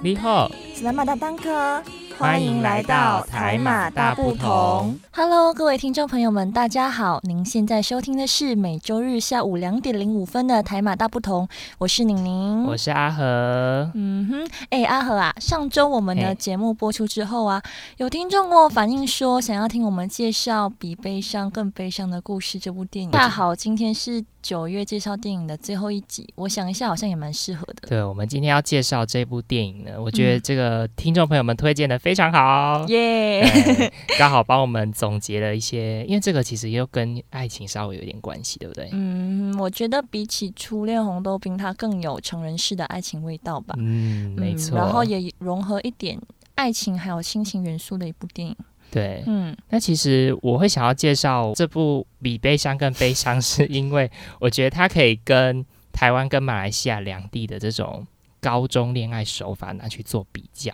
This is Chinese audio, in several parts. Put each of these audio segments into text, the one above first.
你好，是南马大当哥。欢迎来到台马大不同。Hello，各位听众朋友们，大家好！您现在收听的是每周日下午两点零五分的台马大不同，我是宁宁，我是阿和。嗯哼，哎，阿和啊，上周我们的节目播出之后啊，有听众跟我反映说，想要听我们介绍《比悲伤更悲伤的故事》这部电影。恰好今天是九月介绍电影的最后一集，我想一下，好像也蛮适合的。对，我们今天要介绍这部电影呢，我觉得这个听众朋友们推荐的非常好，耶！刚好帮我们总结了一些，因为这个其实又跟爱情稍微有点关系，对不对？嗯，我觉得比起《初恋红豆冰》，它更有成人式的爱情味道吧。嗯，没错。然后也融合一点爱情还有亲情元素的一部电影。对，嗯。那其实我会想要介绍这部比悲伤更悲伤，是因为我觉得它可以跟台湾跟马来西亚两地的这种高中恋爱手法拿去做比较。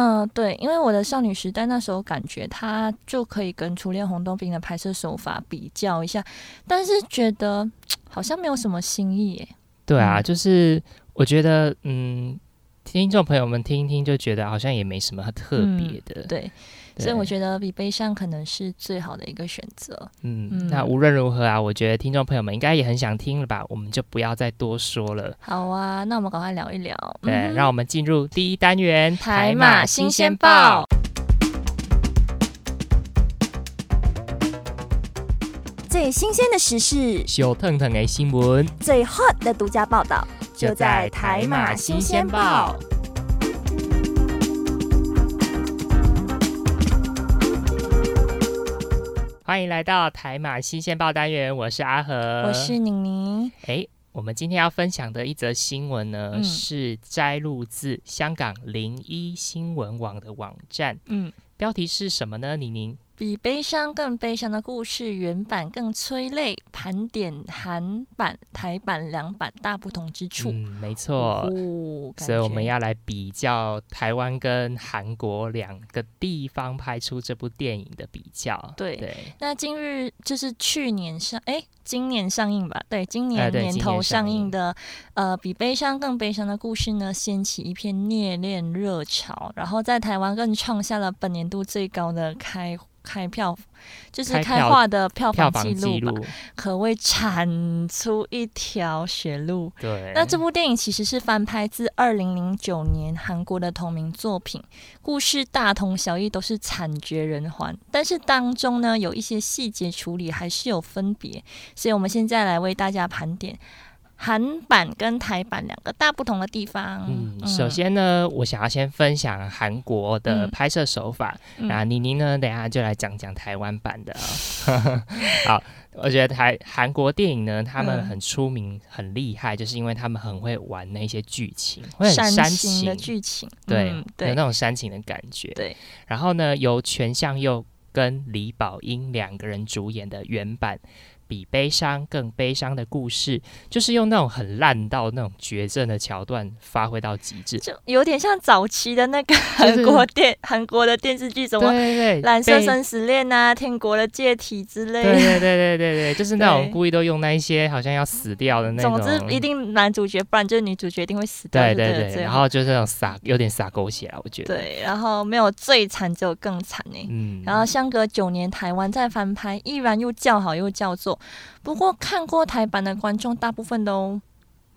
嗯，对，因为我的少女时代那时候感觉它就可以跟初恋红豆冰的拍摄手法比较一下，但是觉得好像没有什么新意耶。对啊，就是我觉得，嗯，听众朋友们听一听就觉得好像也没什么特别的。对。所以我觉得比悲伤可能是最好的一个选择。嗯，那无论如何啊，我觉得听众朋友们应该也很想听了吧？我们就不要再多说了。好啊，那我们赶快聊一聊。对，让我们进入第一单元《台马新鲜报》，最新鲜的时事，小腾腾的新闻，最 hot 的独家报道，就在《台马新鲜报》。欢迎来到台马新鲜报单元，我是阿和，我是宁宁。哎，我们今天要分享的一则新闻呢，是摘录自香港零一新闻网的网站。嗯，标题是什么呢？宁宁。比悲伤更悲伤的故事，原版更催泪。盘点韩版、台版两版大不同之处。嗯，没错。所以我们要来比较台湾跟韩国两个地方拍出这部电影的比较。对对。那今日就是去年上，哎，今年上映吧？对，今年年头上映的，呃，比悲伤更悲伤的故事呢，掀起一片虐恋热潮，然后在台湾更创下了本年度最高的开。开票就是开画的票房记录吧，可谓铲出一条血路。对，那这部电影其实是翻拍自二零零九年韩国的同名作品，故事大同小异，都是惨绝人寰。但是当中呢，有一些细节处理还是有分别，所以我们现在来为大家盘点。韩版跟台版两个大不同的地方。嗯，首先呢，我想要先分享韩国的拍摄手法，那妮妮呢，等下就来讲讲台湾版的。好，我觉得台韩国电影呢，他们很出名、很厉害，就是因为他们很会玩那些剧情，会很煽情的剧情，对，有那种煽情的感觉。对，然后呢，由全相佑跟李宝英两个人主演的原版。比悲伤更悲伤的故事，就是用那种很烂到那种绝症的桥段发挥到极致，就有点像早期的那个 韩国电韩国的电视剧，什么蓝色生死恋啊、天国的借体之类。对对对对对对，就是那种故意都用那一些好像要死掉的那种。总之，一定男主角，不然就是女主角一定会死掉。对对对，然后就是那种撒，有点撒狗血啊，我觉得。对，然后没有最惨，只有更惨呢。嗯。然后相隔九年，台湾再翻拍，依然又叫好又叫座。不过看过台版的观众，大部分都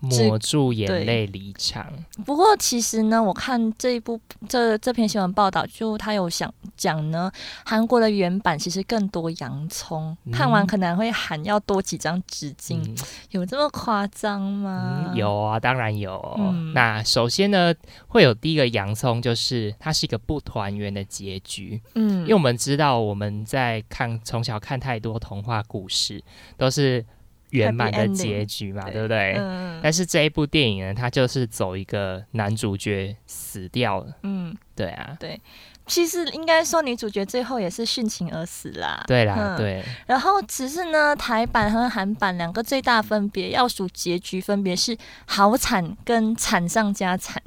抹住眼泪离场。不过其实呢，我看这一部这这篇新闻报道，就他有想讲呢，韩国的原版其实更多洋葱，看完可能会喊要多几张纸巾，有这么夸张吗？有啊，当然有。那首先呢，会有第一个洋葱，就是它是一个不团圆的结局。嗯，因为我们知道我们在看从小看太多童话故事，都是。圆满的结局嘛，对不对？嗯。但是这一部电影呢，它就是走一个男主角死掉了。嗯，对啊。对，其实应该说女主角最后也是殉情而死啦。对啦，对。然后只是呢，台版和韩版两个最大分别，要数结局分别是好惨跟惨上加惨。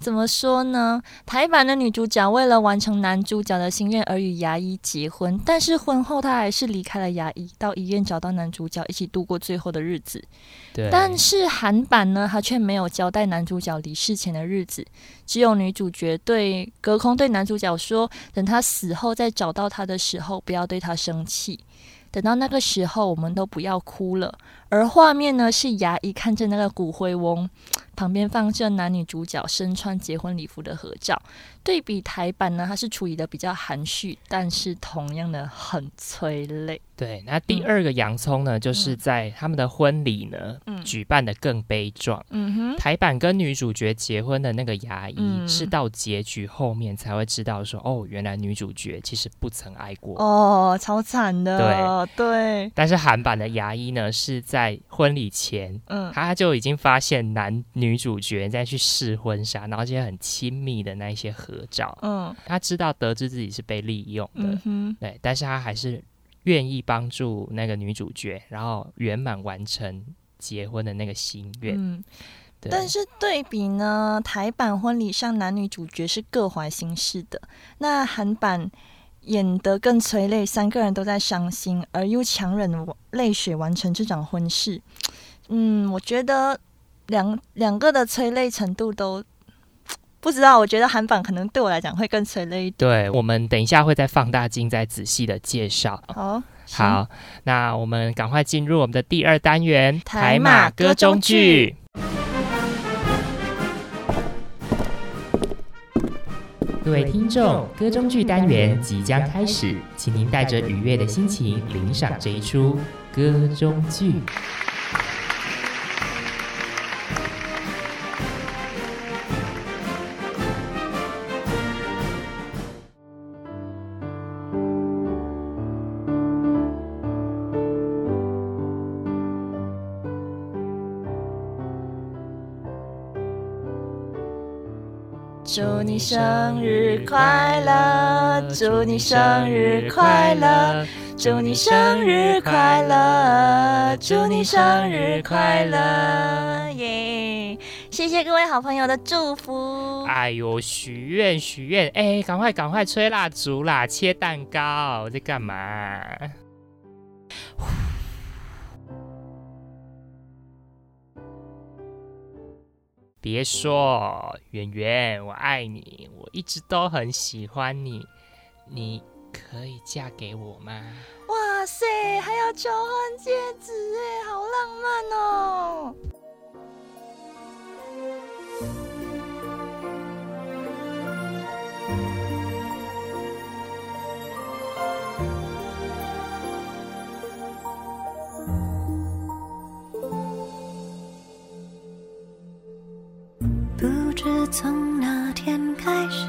怎么说呢？台版的女主角为了完成男主角的心愿而与牙医结婚，但是婚后她还是离开了牙医，到医院找到男主角，一起度过最后的日子。对。但是韩版呢，她却没有交代男主角离世前的日子，只有女主角对隔空对男主角说：“等他死后再找到他的时候，不要对他生气。等到那个时候，我们都不要哭了。”而画面呢，是牙医看着那个骨灰瓮。旁边放着男女主角身穿结婚礼服的合照，对比台版呢，它是处理的比较含蓄，但是同样的很催泪。对，那第二个洋葱呢，就是在他们的婚礼呢，举办的更悲壮。嗯哼，台版跟女主角结婚的那个牙医，是到结局后面才会知道说，哦，原来女主角其实不曾爱过。哦，超惨的。对对。但是韩版的牙医呢，是在婚礼前，嗯，他就已经发现男女主角再去试婚纱，然后这些很亲密的那一些合照。嗯，他知道得知自己是被利用的。嗯，对，但是他还是。愿意帮助那个女主角，然后圆满完成结婚的那个心愿。嗯，但是对比呢，台版婚礼上男女主角是各怀心事的，那韩版演得更催泪，三个人都在伤心，而又强忍泪水完成这场婚事。嗯，我觉得两两个的催泪程度都。不知道，我觉得韩版可能对我来讲会更催泪一点。对，我们等一下会再放大镜，再仔细的介绍。好，好，那我们赶快进入我们的第二单元——台马歌中剧。各位听众，歌中剧单元即将开始，请您带着愉悦的心情领赏这一出歌中剧。祝你生日快乐！祝你生日快乐！祝你生日快乐！祝你生日快乐！耶！谢谢各位好朋友的祝福。哎呦，许愿许愿！哎，赶快赶快吹蜡烛啦，切蛋糕，在干嘛？别说，圆圆，我爱你，我一直都很喜欢你，你可以嫁给我吗？哇塞，还要求婚戒指哎，好浪漫哦！从那天开始，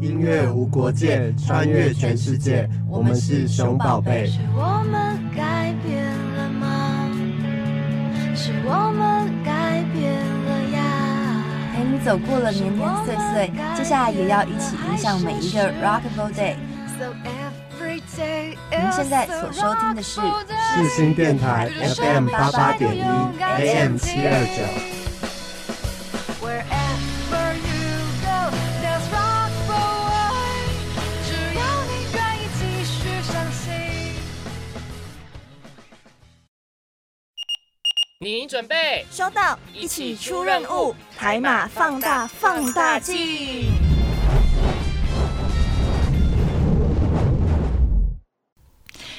音乐无国界，穿越全世界，我们是熊宝贝。是我们改变了吗？是我们改变了呀。陪你走过了年年岁岁，接下来也要一起迎向每一个 Rockable Day。So every day 您现在所收听的是世新电台 FM 八八点一，AM 七二九。您准备收到，一起出任务，台马放大放大镜。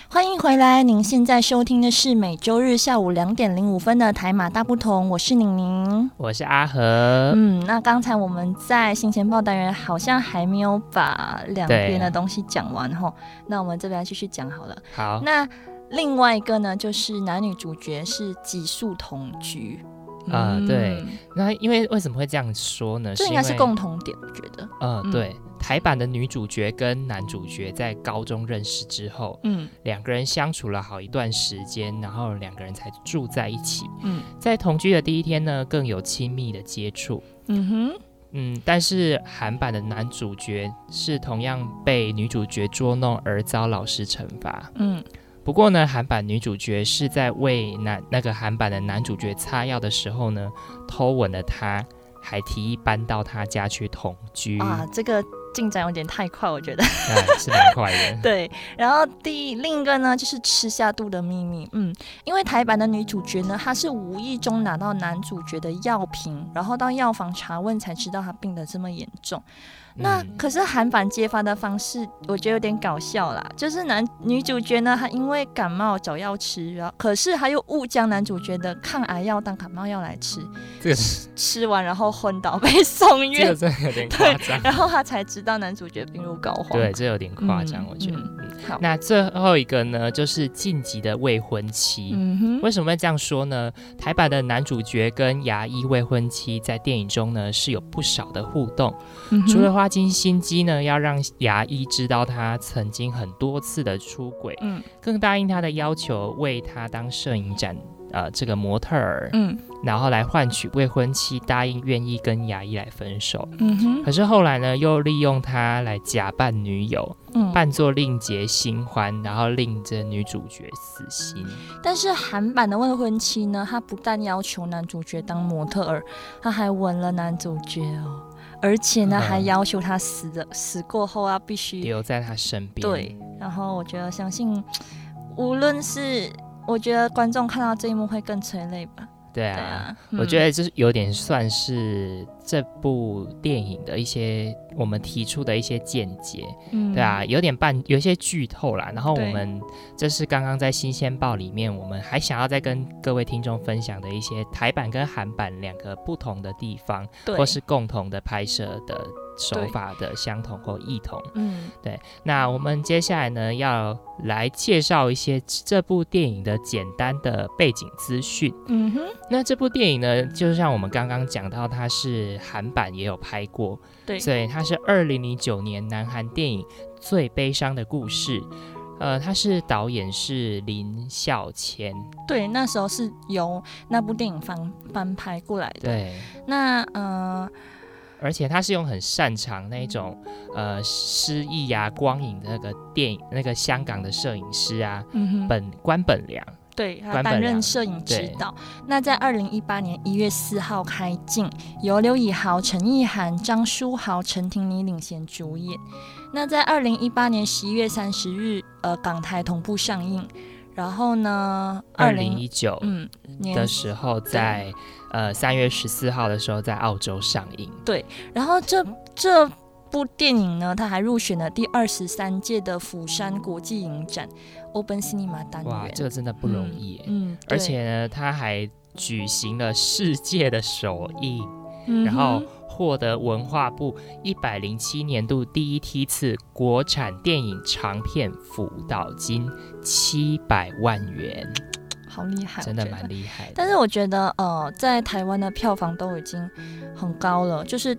欢迎回来，您现在收听的是每周日下午两点零五分的台马大不同，我是宁宁。我是阿和。嗯，那刚才我们在新钱报单元好像还没有把两边的东西讲完哈，那我们这边继续讲好了。好，那另外一个呢，就是男女主角是寄宿同居。啊嗯对，那因为为什么会这样说呢？这应该是共同点，我觉得。呃，嗯对，台版的女主角跟男主角在高中认识之后，嗯两个人相处了好一段时间，然后两个人才住在一起。嗯在同居的第一天呢，更有亲密的接触。嗯哼，嗯，但是韩版的男主角是同样被女主角捉弄而遭老师惩罚。嗯不过呢，韩版女主角是在为男那个韩版的男主角擦药的时候呢，偷吻了他，还提议搬到他家去同居。啊，这个进展有点太快，我觉得。哎，是蛮快的。对，然后第另一个呢，就是吃下肚的秘密。嗯，因为台版的女主角呢，她是无意中拿到男主角的药瓶，然后到药房查问才知道他病得这么严重。那嗯可是韩版揭发的方式，我觉得有点搞笑啦。就是男女主角呢，她因为感冒找药吃，然后可是她又误将男主角的抗癌药当感冒药来吃，这个是吃完然后昏倒被送这院个，真的有点 夸张。然后她才知道男主角病入膏肓。对，这有点夸张，嗯我觉得。嗯嗯好，那最后一个呢，就是晋级的未婚妻。嗯哼，为什么会这样说呢？台版的男主角跟牙医未婚妻在电影中呢是有不少的互动，除了花尽心机呢要让牙医知道他曾经很多次的出轨，嗯。更答应他的要求为他当摄影展呃这个模特儿，嗯。然后来换取未婚妻答应愿意跟牙医来分手。嗯哼。可是后来呢，又利用他来假扮女友，嗯，扮作令结新欢，然后令这女主角死心。但是韩版的未婚妻呢，她不但要求男主角当模特儿，她还吻了男主角哦，而且呢，嗯还要求他死的死过后啊必须留在他身边。对。然后我觉得，相信无论是我觉得观众看到这一幕会更催泪吧。对啊，对啊，我觉得得这是有点算是这部电影的一些我们提出的一些见解，嗯对啊，有点半有一些剧透啦。然后我们这是刚刚在新鲜报里面，我们还想要再跟各位听众分享的一些台版跟韩版两个不同的地方，对或是共同的拍摄的手法的相同或异同。嗯对那我们接下来呢，要来介绍一些这部电影的简单的背景资讯。嗯哼那这部电影呢，就像我们刚刚讲到，它是韩版也有拍过，对所以它是二零零九年南韩电影《最悲伤的故事》。呃，它是导演是林孝谦，对，那时候是由那部电影翻翻拍过来的。对，那呃，而且他是用很擅长那种呃诗意呀、光影的那个电影，那个香港的摄影师啊，本关本良。对，他担任摄影指导。那在二零一八年一月四号开镜，由刘以豪、陈意涵、张书豪、陈婷妮领衔主演。那在二零一八年十一月三十日，呃，港台同步上映。然后呢，二零一九嗯的时候，在呃三月十四号的时候在澳洲上映。对，然后这这部电影呢，它还入选了第二十三届的釜山国际影展。Open Cinema 单元，哇，这个真的不容易，嗯，而且呢，他还举行了世界的首映，然后获得文化部一百零七年度第一梯次国产电影长片辅导金七百万元，好厉害，真的蛮厉害。但是我觉得，呃，在台湾的票房都已经很高了，就是。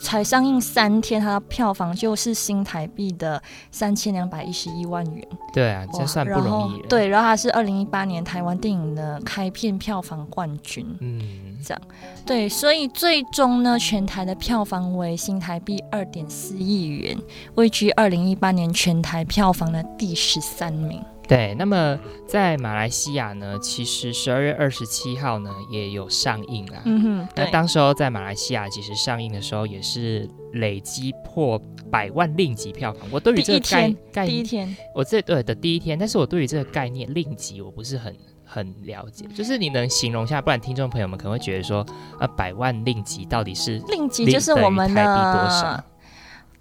才上映三天，它的票房就是新台币的三千两百一十一万元。对啊，这算不容易。对，然后它是二零一八年台湾电影的开片票房冠军。嗯，这样。对，所以最终呢，全台的票房为新台币二点四亿元，位居二零一八年全台票房的第十三名。对，那么在马来西亚呢，其实十二月二十七号呢也有上映啦。嗯哼，那当时候在马来西亚其实上映的时候也是累积破百万令吉票房。我对于这个概概第一天，我这对的第一天，但是我对于这个概念令吉我不是很很了解，就是你能形容一下，不然听众朋友们可能会觉得说，啊，百万令吉到底是令吉就是我们的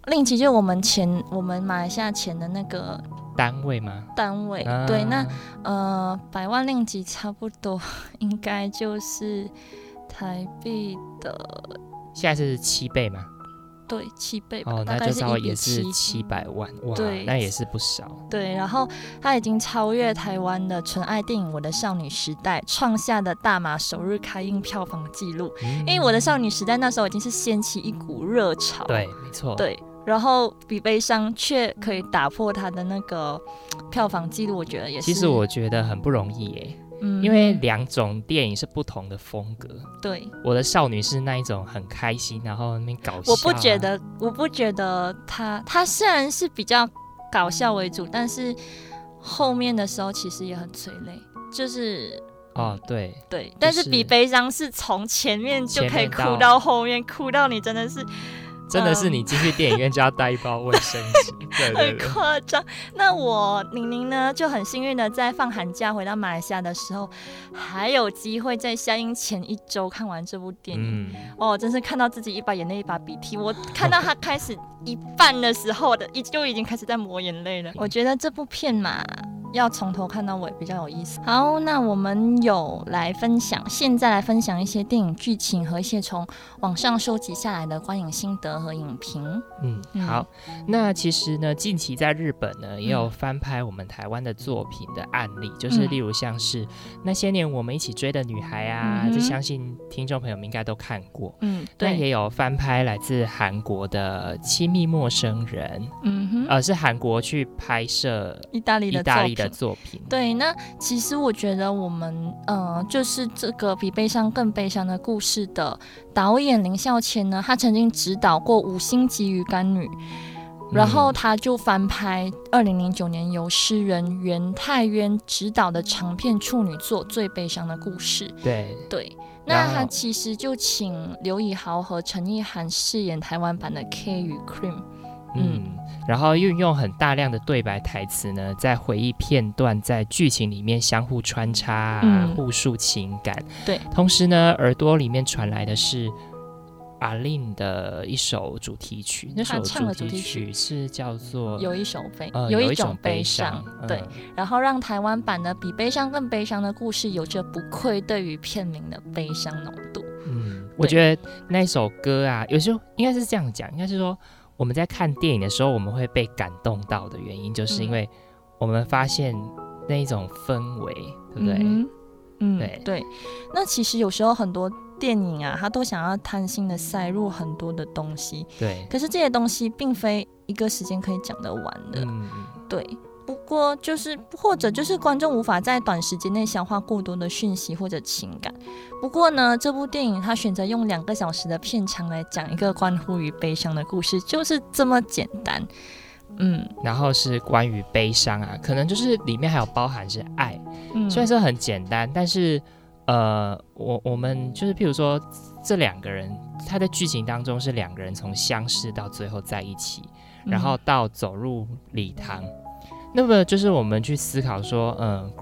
令吉，就是我们前，我们马来西亚前的那个。单位吗？单位对，那呃，百万令吉差不多 应该就是台币的，现在是七倍吗？对，七倍哦，那就稍微也是七百万哇，对，那也是不少。对，然后它已经超越台湾的纯爱电影《我的少女时代》创下的大马首日开映票房纪录，因为《我的少女时代》那时候已经是掀起一股热潮，对，没错，对。然后比悲伤却可以打破他的那个票房记录，我觉得也是。其实我觉得很不容易耶，嗯，因为两种电影是不同的风格。对，我的少女是那一种很开心，然后那边搞笑。我不觉得，我不觉得他他虽然是比较搞笑为主，但是后面的时候其实也很催泪，就是哦，对对，但是比悲伤是从前面就可以哭到后面，哭到你真的是。真的是你进去电影院就要带一包卫生纸，很夸张。那我宁宁呢就很幸运的在放寒假回到马来西亚的时候，还有机会在下映前一周看完这部电影。哦，真是看到自己一把眼泪一把鼻涕。我看到他开始一半的时候的，已就已经开始在抹眼泪了。我觉得这部片嘛。要从头看到尾比较有意思。好，那我们有来分享，现在来分享一些电影剧情和一些从网上收集下来的观影心得和影评。嗯，好。那其实呢，近期在日本呢也有翻拍我们台湾的作品的案例，就是例如像是那些年我们一起追的女孩啊，这相信听众朋友们应该都看过。嗯，对。也有翻拍来自韩国的亲密陌生人。嗯哼，呃，是韩国去拍摄意大利的意大利。的作品对，那其实我觉得我们呃，就是这个比悲伤更悲伤的故事的导演林孝谦呢，他曾经指导过《五星级鱼干女》，然后他就翻拍二零零九年由诗人袁太渊执导的长片处女作《最悲伤的故事》。对对，那他其实就请刘以豪和陈意涵饰演台湾版的 K 与 Cream。嗯。然后运用很大量的对白台词呢，在回忆片段，在剧情里面相互穿插，互述情感。对，同时呢，耳朵里面传来的是阿令的一首主题曲，那首主题曲是叫做《有一首悲》，有一种悲伤。对，然后让台湾版的比悲伤更悲伤的故事，有着不愧对于片名的悲伤浓度。嗯，我觉得那首歌啊，有时候应该是这样讲，应该是说。我们在看电影的时候，我们会被感动到的原因，就是因为我们发现那一种氛围，对不对？嗯，对对。那其实有时候很多电影啊，它都想要贪心的塞入很多的东西，对。可是这些东西并非一个时间可以讲得完的，嗯对。不过就是或者就是观众无法在短时间内消化过多的讯息或者情感。不过呢，这部电影它选择用两个小时的片长来讲一个关乎于悲伤的故事，就是这么简单。嗯，然后是关于悲伤啊，可能就是里面还有包含是爱。嗯，虽然说很简单，但是呃，我我们就是譬如说这两个人，他的剧情当中是两个人从相识到最后在一起，然后到走入礼堂。那么就是我们去思考说，嗯，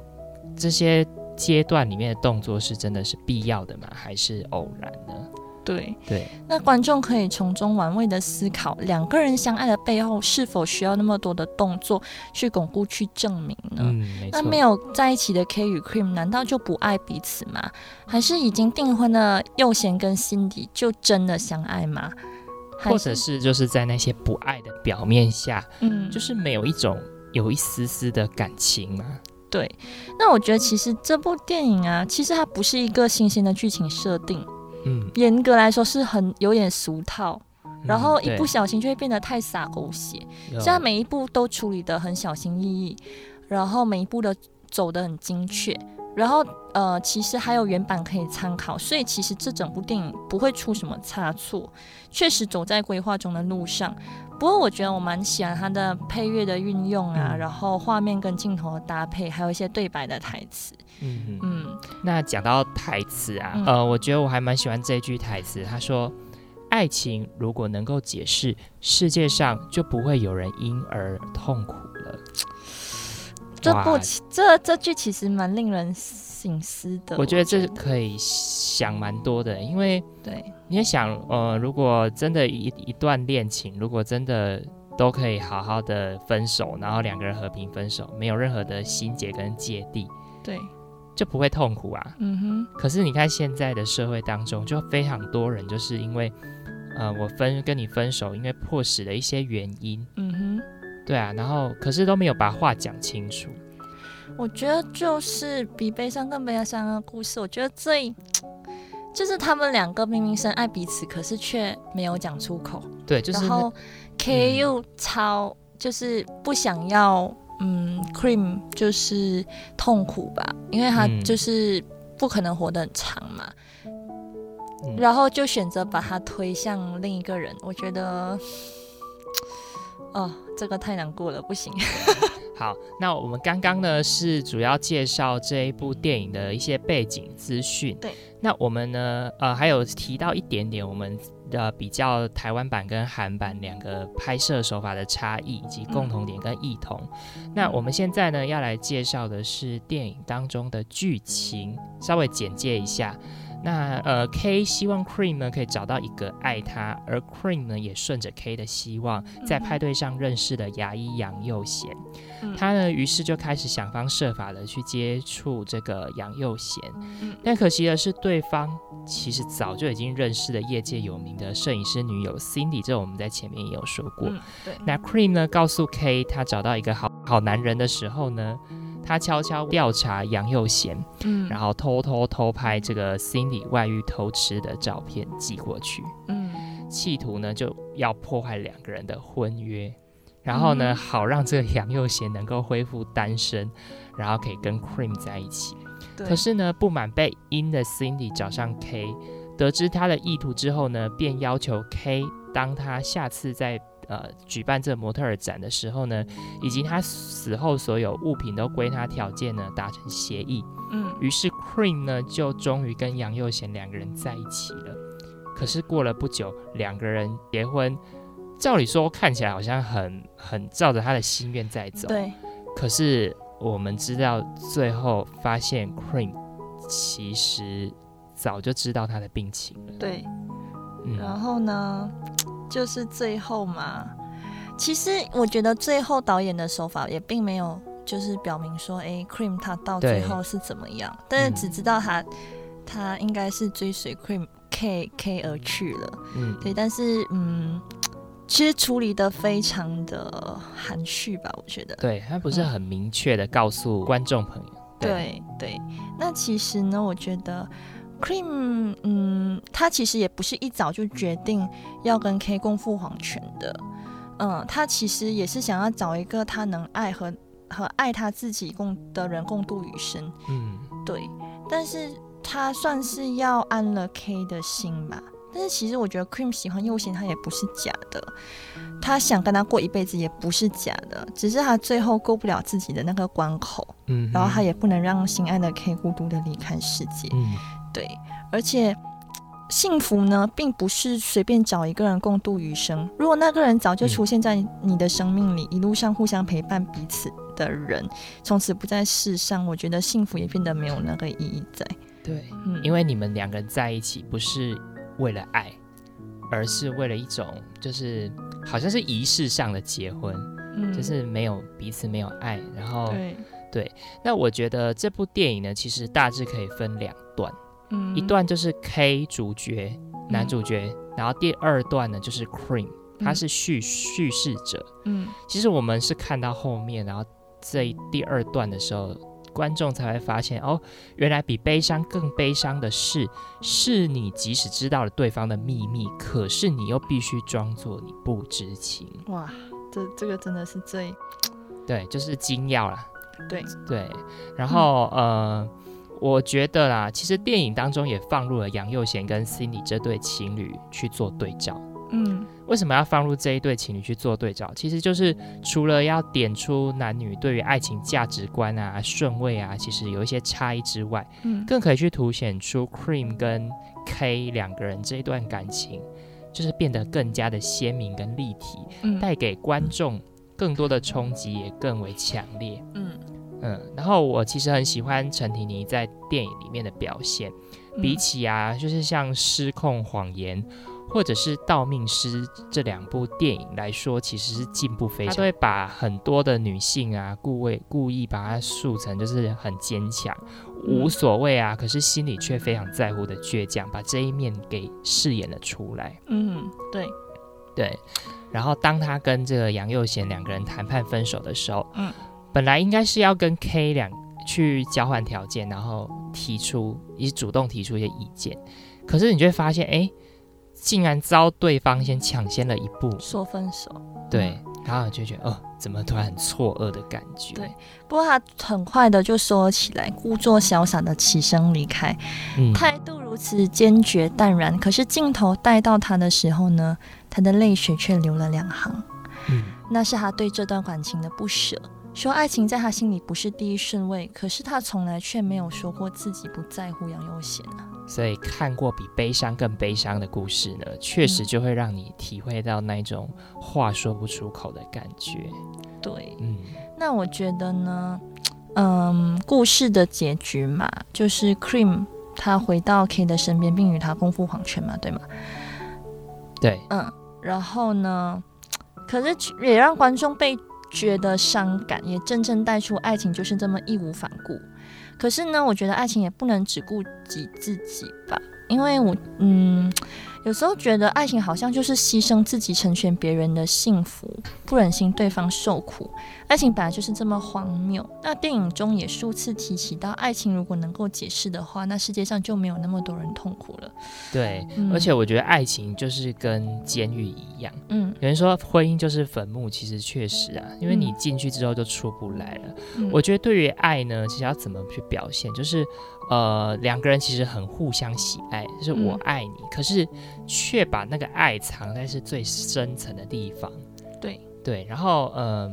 这些阶段里面的动作是真的是必要的吗？还是偶然呢？对对，那观众可以从中玩味的思考，两个人相爱的背后是否需要那么多的动作去巩固、去证明呢？嗯，那没有在一起的 K 与 Cream 难道就不爱彼此吗？还是已经订婚的佑贤跟辛迪就真的相爱吗？或者是就是在那些不爱的表面下，嗯，就是没有一种。有一丝丝的感情吗？对，那我觉得其实这部电影啊，其实它不是一个新鲜的剧情设定，嗯，严格来说是很有点俗套，然后一不小心就会变得太洒狗血，现在每一步都处理的很小心翼翼，然后每一步的走的很精确。然后，呃，其实还有原版可以参考，所以其实这整部电影不会出什么差错，确实走在规划中的路上。不过，我觉得我蛮喜欢它的配乐的运用啊，然后画面跟镜头的搭配，还有一些对白的台词。嗯嗯。那讲到台词啊，呃，我觉得我还蛮喜欢这句台词，他说：“爱情如果能够解释，世界上就不会有人因而痛苦了。”这部这这句其实蛮令人醒思的。我觉得这可以想蛮多的，因为对，你也想，呃，如果真的一一段恋情，如果真的都可以好好的分手，然后两个人和平分手，没有任何的心结跟芥蒂，对，就不会痛苦啊。嗯哼。可是你看现在的社会当中，就非常多人就是因为，呃，我分跟你分手，因为迫使的一些原因。嗯哼。对啊，然后可是都没有把话讲清楚。我觉得就是比悲伤更悲伤的故事。我觉得最就是他们两个明明深爱彼此，可是却没有讲出口。对，就是然后 K 又超就是不想要，嗯，Cream 就是痛苦吧，因为他就是不可能活得很长嘛。然后就选择把他推向另一个人。我觉得。哦，这个太难过了，不行。好，那我们刚刚呢是主要介绍这一部电影的一些背景资讯。对，那我们呢，呃，还有提到一点点我们的比较台湾版跟韩版两个拍摄手法的差异以及共同点跟异同。那我们现在呢要来介绍的是电影当中的剧情，稍微简介一下。那呃，K 希望 Cream 呢可以找到一个爱他，而 Cream 呢也顺着 K 的希望，在派对上认识了牙医杨佑贤。他呢于是就开始想方设法的去接触这个杨佑贤。但可惜的是，对方其实早就已经认识了业界有名的摄影师女友 Cindy，这我们在前面也有说过。对。那 Cream 呢告诉 K 他找到一个好好男人的时候呢？他悄悄调查杨佑贤，嗯，然后偷偷偷拍这个 Cindy 外遇偷吃的照片寄过去，嗯，企图呢就要破坏两个人的婚约，然后呢好让这个杨佑贤能够恢复单身，然后可以跟 Cream 在一起。可是呢不满被阴的 Cindy 找上 K，得知他的意图之后呢，便要求 K 当他下次在。呃，举办这模特儿展的时候呢，以及他死后所有物品都归他条件呢，达成协议。嗯，于是 Cream 呢就终于跟杨佑贤两个人在一起了。可是过了不久，两个人结婚，照理说看起来好像很很照着他的心愿在走。对。可是我们知道，最后发现 Cream 其实早就知道他的病情了。对。然后呢？就是最后嘛，其实我觉得最后导演的手法也并没有就是表明说，哎，Cream 他到最后是怎么样，但是只知道他他应该是追随 Cream K K 而去了，嗯，对，但是嗯，其实处理的非常的含蓄吧，我觉得，对他不是很明确的告诉观众朋友，对对，那其实呢，我觉得。Cream，嗯，他其实也不是一早就决定要跟 K 共赴黄泉的，嗯，他其实也是想要找一个他能爱和和爱他自己共的人共度余生。嗯，对。但是他算是要安了 K 的心吧。但是其实我觉得 Cream 喜欢右贤，他也不是假的，他想跟他过一辈子也不是假的，只是他最后过不了自己的那个关口，嗯，然后他也不能让心爱的 K 孤独的离开世界，嗯，对，而且幸福呢，并不是随便找一个人共度余生，如果那个人早就出现在你的生命里，一路上互相陪伴彼此的人，从此不在世上，我觉得幸福也变得没有那个意义在，对，嗯，因为你们两个人在一起不是。为了爱，而是为了一种，就是好像是仪式上的结婚，嗯，就是没有彼此没有爱，然后对，那我觉得这部电影呢，其实大致可以分两段，嗯，一段就是 K 主角男主角，然后第二段呢就是 Cream，他是叙叙事者，嗯，其实我们是看到后面，然后这第二段的时候。观众才会发现哦，原来比悲伤更悲伤的是，是你即使知道了对方的秘密，可是你又必须装作你不知情。哇，这这个真的是最，对，就是精要了。对对，然后呃，我觉得啦，其实电影当中也放入了杨佑贤跟 Cindy 这对情侣去做对照。嗯。为什么要放入这一对情侣去做对照？其实就是除了要点出男女对于爱情价值观啊、顺位啊，其实有一些差异之外，嗯，更可以去凸显出 Cream 跟 K 两个人这一段感情，就是变得更加的鲜明跟立体，带给观众更多的冲击，也更为强烈。嗯嗯，然后我其实很喜欢陈婷妮在电影里面的表现，比起啊，就是像失控谎言。或者是《道命师》这两部电影来说，其实是进步非常。他会把很多的女性啊，故为故意把她塑成就是很坚强、无所谓啊，可是心里却非常在乎的倔强，把这一面给饰演了出来。嗯，对，对。然后当他跟这个杨佑贤两个人谈判分手的时候，嗯，本来应该是要跟 K 两去交换条件，然后提出以主动提出一些意见，可是你就会发现，哎。竟然遭对方先抢先了一步说分手，对，然后就觉得哦，怎么突然很错愕的感觉？对，不过他很快的就收了起来，故作潇洒的起身离开，态度如此坚决淡然。可是镜头带到他的时候呢，他的泪水却流了两行，嗯，那是他对这段感情的不舍。说爱情在他心里不是第一顺位，可是他从来却没有说过自己不在乎杨佑贤啊。所以看过比悲伤更悲伤的故事呢，确实就会让你体会到那种话说不出口的感觉。对，嗯，那我觉得呢，嗯，故事的结局嘛，就是 Cream 他回到 K 的身边，并与他共赴黄泉嘛，对吗？对，嗯，然后呢，可是也让观众被。觉得伤感，也真正带出爱情就是这么义无反顾。可是呢，我觉得爱情也不能只顾及自己吧，因为我，嗯。有时候觉得爱情好像就是牺牲自己成全别人的幸福，不忍心对方受苦。爱情本来就是这么荒谬。那电影中也数次提起到，爱情如果能够解释的话，那世界上就没有那么多人痛苦了。对，而且我觉得爱情就是跟监狱一样。嗯，有人说婚姻就是坟墓，其实确实啊，因为你进去之后就出不来了。我觉得对于爱呢，其实要怎么去表现，就是。呃，两个人其实很互相喜爱，就是我爱你，可是却把那个爱藏在是最深层的地方。对对，然后呃，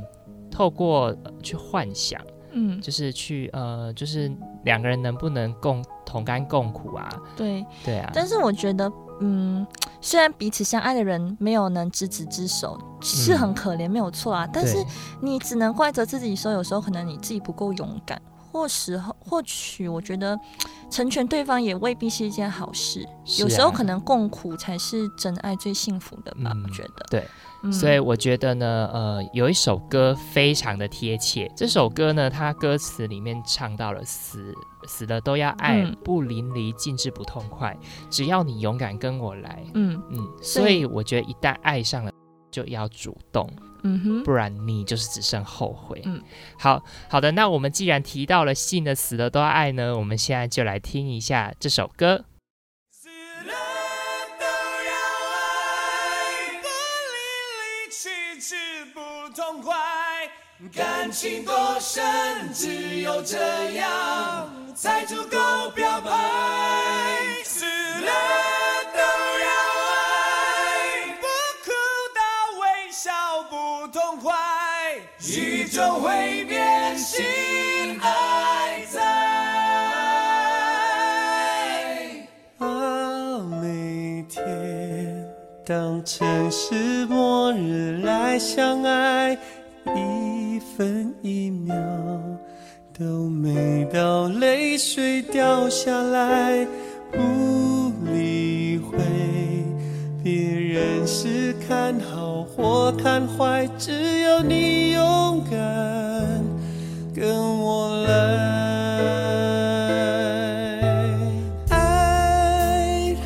透过去幻想，嗯，就是去呃，就是两个人能不能共同甘共苦啊？对对啊。但是我觉得，嗯，虽然彼此相爱的人没有能执子之手，是很可怜，没有错啊。但是你只能怪责自己，说有时候可能你自己不够勇敢。或时候，或许我觉得成全对方也未必是一件好事。有时候可能共苦才是真爱最幸福的吧？我觉得。对，所以我觉得呢，呃，有一首歌非常的贴切。这首歌呢，它歌词里面唱到了“死死了都要爱，不淋漓尽致不痛快，只要你勇敢跟我来。”嗯嗯，所以我觉得一旦爱上了，就要主动。嗯哼，不然你就是只剩后悔。嗯，好好的，那我们既然提到了信的死了都要爱呢，我们现在就来听一下这首歌。死了都要爱，不淋漓尽致不痛快，感情多深，只有这样才足够表白。死了宇宙会变心爱在。啊，每天当城市末日来相爱。一分一秒都美到，泪水掉下来，不看好或看坏，只要你勇敢跟我来。爱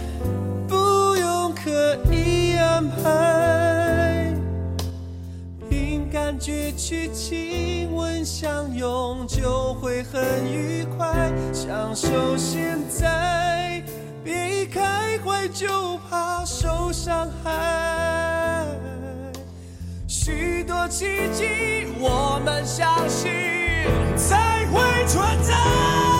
不用刻意安排，凭感觉去亲吻相拥就会很愉快，享受现在，就怕受伤害。许多奇迹，我们相信才会存在。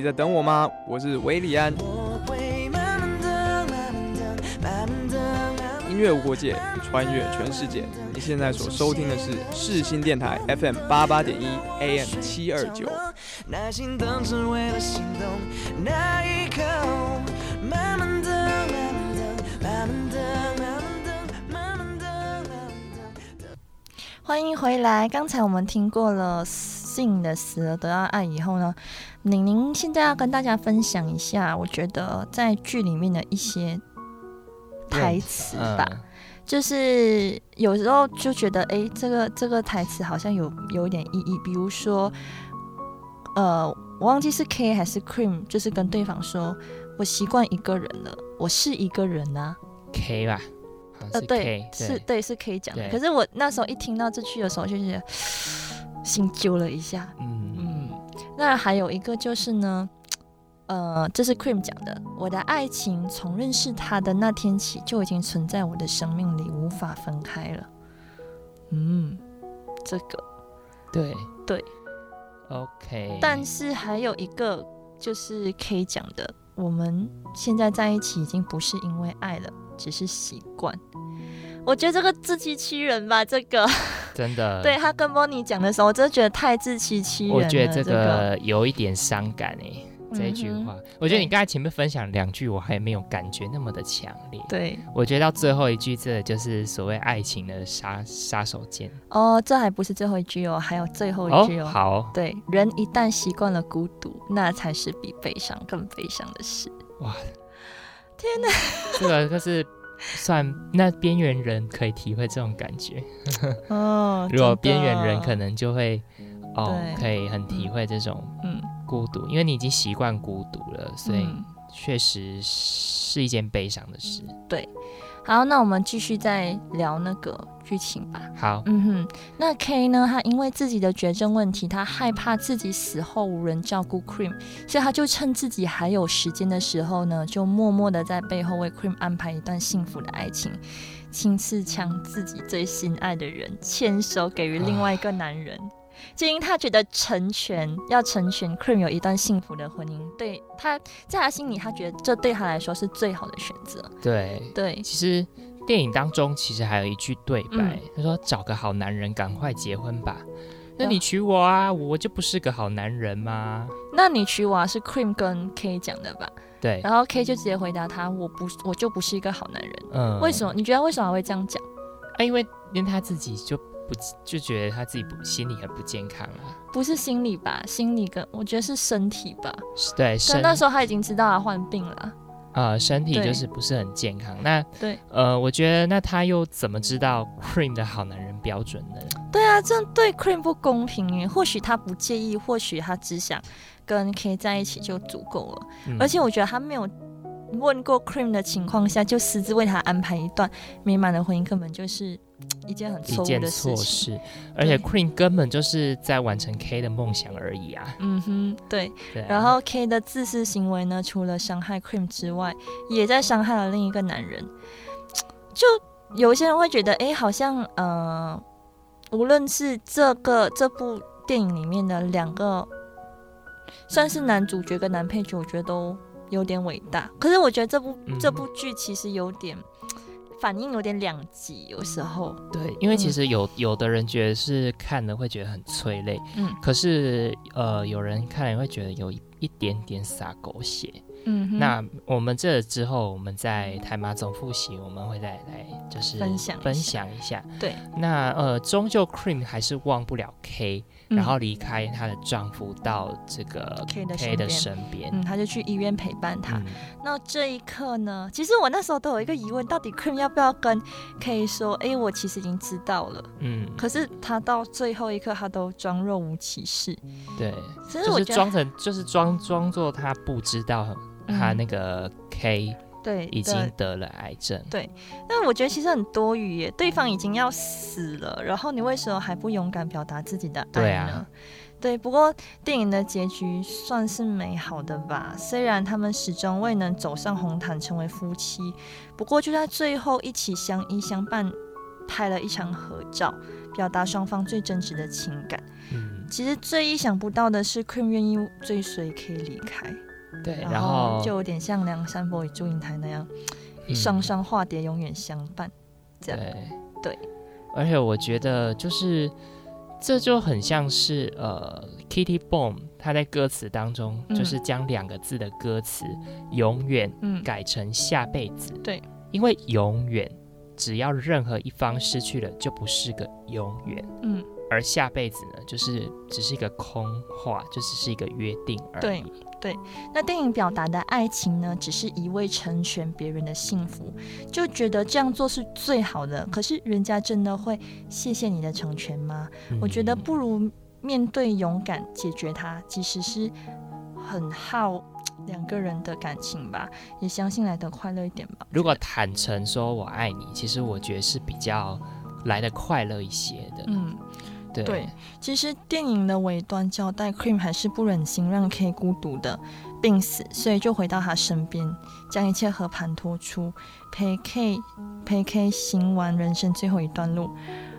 你在等我吗？我是维里安。音乐无国界，穿越全世界。你现在所收听的是世新电台 FM 八八点一 AM 七二九。欢迎回来。刚才我们听过了。信的死了得到爱以后呢，宁宁现在要跟大家分享一下，我觉得在剧里面的一些台词吧。就是有时候就觉得，哎，这个这个台词好像有有一点意义。比如说，呃，我忘记是 K 还是 Cream，就是跟对方说，我习惯一个人了，我是一个人啊。K 吧，呃，对，是对，是可以讲的。可是我那时候一听到这句的时候，就觉得心揪了一下。嗯嗯。那还有一个就是呢。呃，这是 Cream 讲的。我的爱情从认识他的那天起就已经存在我的生命里，无法分开了。嗯，这个，对对，OK。但是还有一个就是 K 讲的，我们现在在一起已经不是因为爱了，只是习惯。我觉得这个自欺欺人吧，这个真的。对他跟 Bonnie 讲的时候，我真的觉得太自欺欺人了。我觉得这个有一点伤感哎。这一句话，我觉得你刚才前面分享两句，我还没有感觉那么的强烈。对，我觉得到最后一句，这就是所谓爱情的杀杀手锏。哦，这还不是最后一句哦，还有最后一句哦。好，对，人一旦习惯了孤独，那才是比悲伤更悲伤的事。哇，天哪！这个就是算那边缘人可以体会这种感觉。哦，如果边缘人可能就会哦，可以很体会这种嗯。孤独，因为你已经习惯孤独了，所以确实是一件悲伤的事。对，好，那我们继续再聊那个剧情吧。好，嗯哼，那 K 呢？他因为自己的绝症问题，他害怕自己死后无人照顾 Cream，所以他就趁自己还有时间的时候呢，就默默的在背后为 Cream 安排一段幸福的爱情，亲自将自己最心爱的人牵手给予另外一个男人。就因他觉得成全要成全 Cream 有一段幸福的婚姻，对他在他心里，他觉得这对他来说是最好的选择。对对，其实电影当中其实还有一句对白，他说：“找个好男人，赶快结婚吧。”那你娶我啊，我就不是个好男人吗？那你娶我啊，是 Cream 跟 K 讲的吧？对，然后 K 就直接回答他：“我不，我就不是一个好男人。”嗯，为什么？你觉得为什么会这样讲？啊，因为连他自己就。不就觉得他自己不心理很不健康啊？不是心理吧，心理跟我觉得是身体吧。对，可那时候他已经知道他患病了。啊，身体就是不是很健康。那对，呃，我觉得那他又怎么知道 Cream 的好男人标准呢？对啊，这样对 Cream 不公平耶。或许他不介意，或许他只想跟 K 在一起就足够了。而且我觉得他没有问过 Cream 的情况下，就私自为他安排一段美满的婚姻，根本就是。一件很错误的错事，而且 Queen 根本就是在完成 K 的梦想而已啊。嗯哼，对。然后 K 的自私行为呢，除了伤害 Queen 之外，也在伤害了另一个男人。就有些人会觉得，哎，好像呃，无论是这个这部电影里面的两个，算是男主角跟男配角，我觉得都有点伟大。可是我觉得这部这部剧其实有点。反应有点两极，有时候。对，因为其实有有的人觉得是看了会觉得很催泪，嗯，可是呃，有人看了会觉得有一一点点洒狗血，嗯，那我们这之后我们在台马总复习，我们会再来就是分享分享一下，对，那呃，终究 Cream 还是忘不了 K。然后离开她的丈夫到这个 K 的身边，嗯，她就去医院陪伴他。那这一刻呢，其实我那时候都有一个疑问，到底 Cream 要不要跟 K 说？哎，我其实已经知道了。嗯，可是他到最后一刻，他都装若无其事。对，就是装成，就是装装作他不知道他那个 K。对，已经得了癌症。对，那我觉得其实很多余耶，对方已经要死了，然后你为什么还不勇敢表达自己的爱呢？对，不过电影的结局算是美好的吧，虽然他们始终未能走上红毯成为夫妻，不过就在最后一起相依相伴，拍了一场合照，表达双方最真挚的情感。嗯，其实最意想不到的是，Queen 愿意追随 K 离开。对，然后就有点像《梁山伯与祝英台》那样，双双化蝶，永远相伴。这样，对。而且我觉得，就是这就很像是呃，Kitty Boom 他在歌词当中，就是将两个字的歌词“永远”改成“下辈子”。对，因为永远，只要任何一方失去了，就不是个永远。嗯。而下辈子呢，就是只是一个空话，就只是一个约定而已。对，那电影表达的爱情呢，只是一味成全别人的幸福，就觉得这样做是最好的。可是人家真的会谢谢你的成全吗？我觉得不如面对勇敢解决它，即使是很耗两个人的感情吧，也相信来得快乐一点吧。如果坦诚说我爱你，其实我觉得是比较来的快乐一些的。嗯。对，其实电影的尾端交代，Cream 还是不忍心让 K 孤独的病死，所以就回到他身边，将一切和盘托出，陪 K 陪 K 行完人生最后一段路。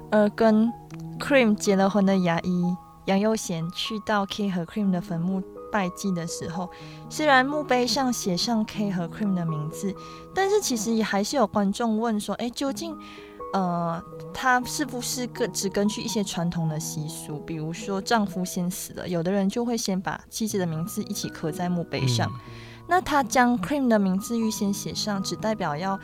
而跟 Cream 结了婚的牙医杨佑贤去到 K 和 Cream 的坟墓拜祭的时候，虽然墓碑上写上 K 和 Cream 的名字，但是其实也还是有观众问说，哎，究竟？呃，他是不是根只根据一些传统的习俗，比如说丈夫先死了，有的人就会先把妻子的名字一起刻在墓碑上。那他将 Cream 的名字预先写上，只代表要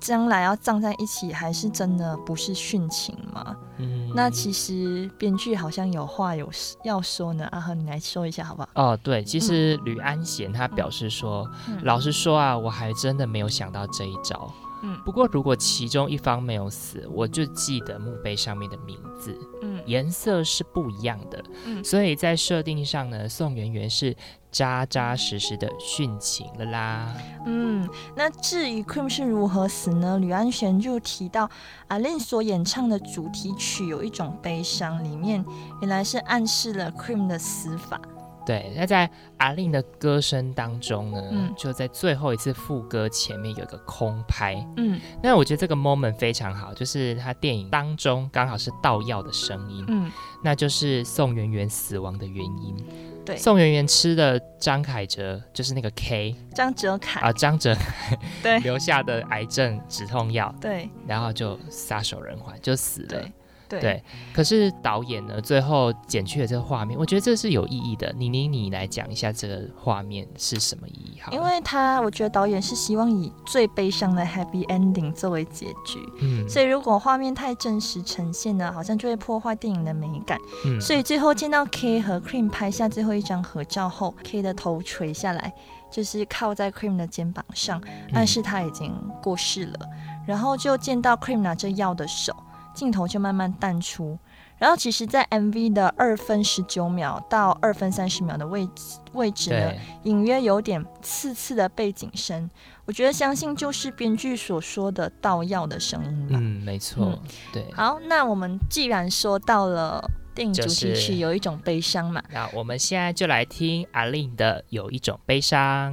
将来要葬在一起，还是真的不是殉情吗？嗯，那其实编剧好像有话有要说呢。阿和，你来说一下好不好？哦，对，其实吕安贤他表示说，老实说啊，我还真的没有想到这一招。嗯，不过如果其中一方没有死，我就记得墓碑上面的名字，嗯，颜色是不一样的，嗯，所以在设定上呢，宋媛媛是扎扎实实的殉情了啦。嗯，那至于 Cream 是如何死呢？吕安璇就提到阿令所演唱的主题曲有一种悲伤，里面原来是暗示了 Cream 的死法。对，那在阿令的歌声当中呢，就在最后一次副歌前面有个空拍，嗯，那我觉得这个 moment 非常好，就是他电影当中刚好是盗药的声音，嗯，那就是宋媛媛死亡的原因。对，宋媛媛吃的张凯哲就是那个 K 张哲凯啊，张哲凯对。留下的癌症止痛药，对，然后就撒手人寰，就死了。对，可是导演呢，最后剪去了这个画面，我觉得这是有意义的。妮妮，你来讲一下这个画面是什么意义？好，因为他，我觉得导演是希望以最悲伤的 happy ending 作为结局，嗯，所以如果画面太真实呈现呢，好像就会破坏电影的美感。嗯，所以最后见到 K 和 Cream 拍下最后一张合照后，K 的头垂下来，就是靠在 Cream 的肩膀上，暗示他已经过世了。然后就见到 Cream 拿着药的手。镜头就慢慢淡出，然后其实，在 MV 的二分十九秒到二分三十秒的位置位置呢，隐约有点刺刺的背景声。我觉得相信就是编剧所说的盗药的声音吧。嗯，没错。对。好，那我们既然说到了电影主题曲有一种悲伤嘛，那我们现在就来听阿令的《有一种悲伤》。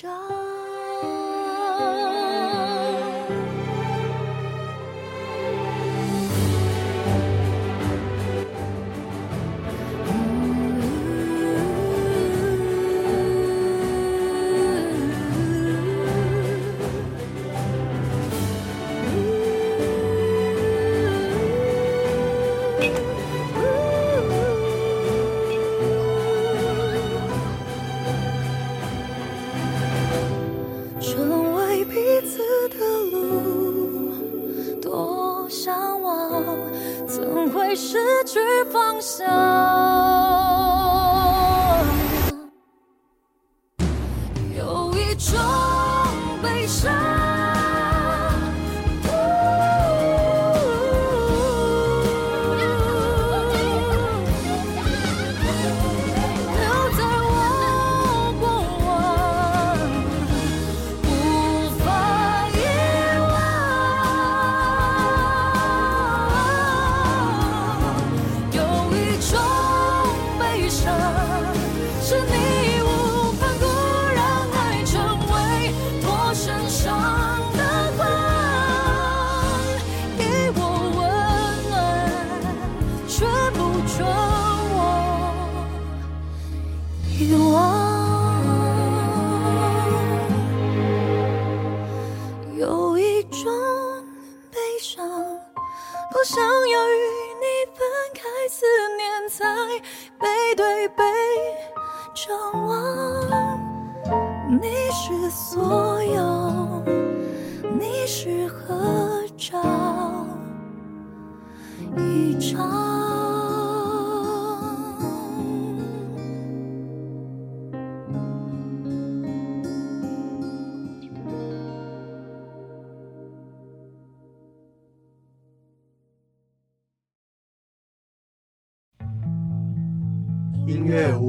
一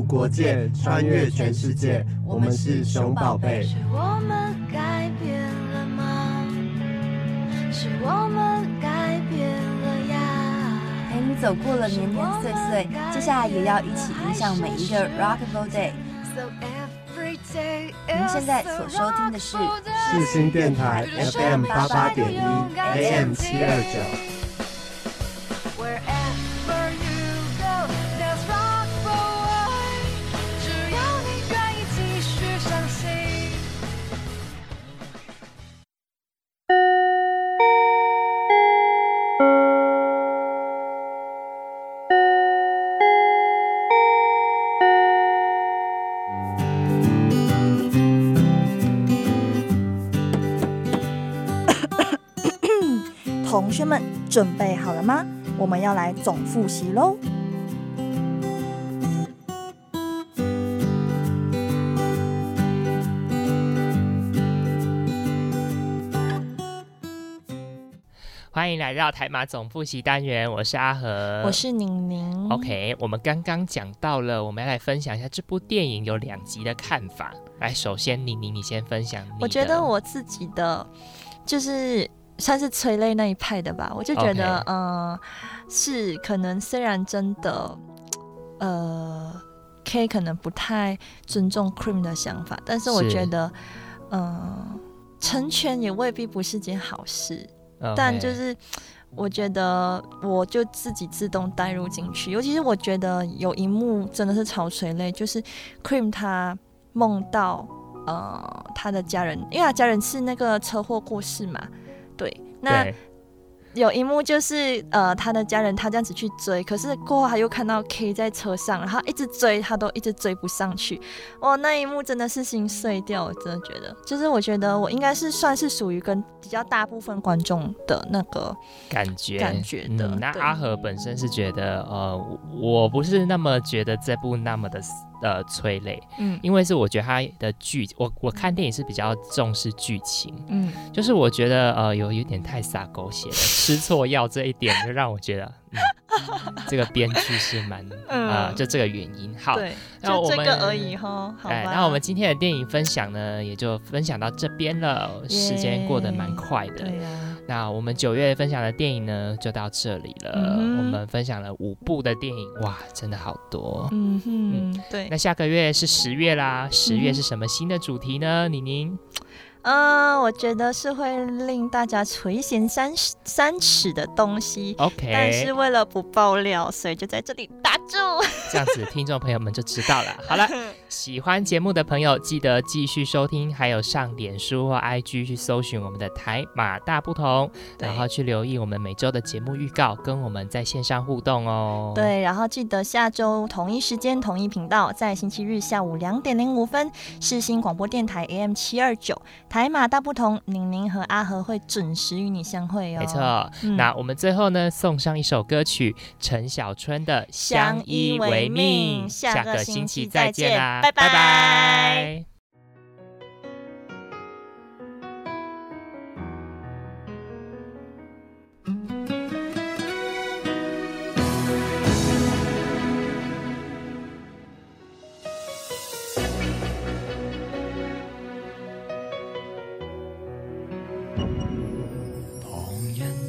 国界，穿越全世界，我们是熊宝贝。是我们改变了吗？是我们改变了呀。陪你走过了年年岁岁，接下来也要一起迎向每一个 Rockable Day。您现在所收听的是世新电台 FM 八八点一 AM 七二九。同学们准备好了吗？我们要来总复习喽！欢迎来到台马总复习单元，我是阿和，我是宁宁。OK，我们刚刚讲到了，我们要来分享一下这部电影有两集的看法。来，首先宁宁，你先分享。我觉得我自己的就是。算是催泪那一派的吧，我就觉得，嗯，是可能虽然真的，呃，K 可能不太尊重 Cream 的想法，但是我觉得，嗯，成全也未必不是件好事。但就是我觉得，我就自己自动带入进去，尤其是我觉得有一幕真的是超催泪，就是 Cream 他梦到，呃，他的家人，因为他家人是那个车祸过世嘛。对，那有一幕就是呃，他的家人他这样子去追，可是过后他又看到 K 在车上，然后一直追，他都一直追不上去。哦，那一幕真的是心碎掉，我真的觉得，就是我觉得我应该是算是属于跟比较大部分观众的那个感觉感觉的。那阿和本身是觉得呃，我不是那么觉得这部那么的。呃，催泪，嗯，因为是我觉得他的剧，我我看电影是比较重视剧情，嗯，就是我觉得呃有有点太撒狗血了，吃错药这一点就让我觉得，嗯这个编剧是蛮啊，就这个原因。好，那我们而已哈，哎，那我们今天的电影分享呢，也就分享到这边了，时间过得蛮快的，对呀。那我们九月分享的电影呢，就到这里了。我们分享了五部的电影，哇，真的好多。嗯哼，对。那下个月是十月啦，十月是什么新的主题呢？宁宁？嗯，我觉得是会令大家垂涎三三尺的东西。OK，但是为了不爆料，所以就在这里打住。这样子，听众朋友们就知道了。好了，喜欢节目的朋友记得继续收听，还有上脸书或 IG 去搜寻我们的台马大不同，然后去留意我们每周的节目预告，跟我们在线上互动哦。对，然后记得下周同一时间同一频道，在星期日下午两点零五分，世新广播电台 AM 七二九。台马大不同，宁宁和阿和会准时与你相会哦。没错，那我们最后呢，送上一首歌曲，陈小春的《相依为命》。下个星期再见啦，拜拜。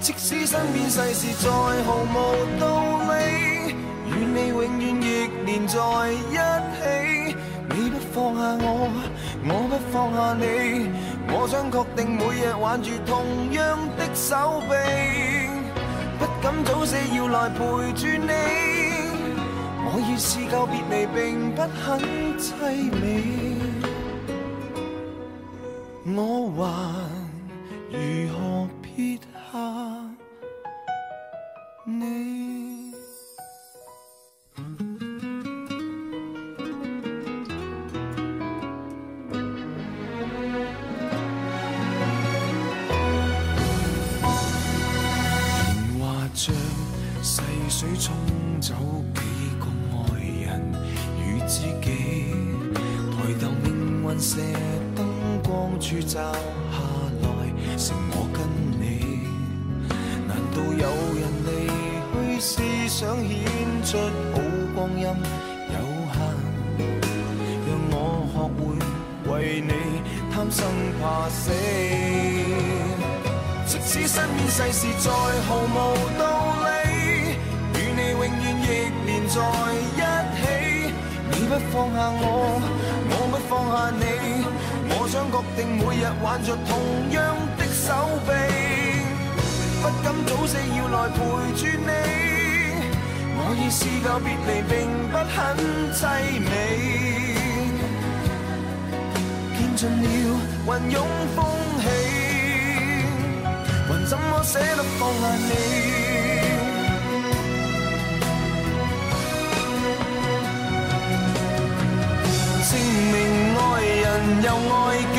即使身边世事再毫无道理，与你永远亦连在一起。你不放下我，我不放下你，我想确定每日挽住同样的手臂，不敢早死要来陪住你。我已试够别离，并不很凄美，我还如何撇下你？水冲走几个爱人与知己，抬头命运射灯光柱照下来，剩我跟你。难道有思想显出好光阴有限？让我学会为你贪生怕死。即使身边世事再毫无道理。与你永远亦连在一起，你不放下我，我不放下你。我想确定每日挽着同样的手臂，不敢早死要来陪住你。我已试够别离，并不很凄美。见尽了云涌风起，还怎么舍得放下你？证明爱人又爱己，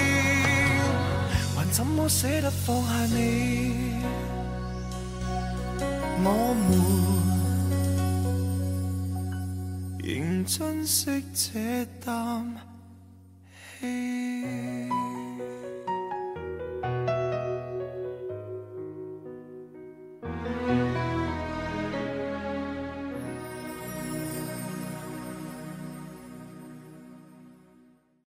怎么舍得放下你？我们仍珍惜这啖气。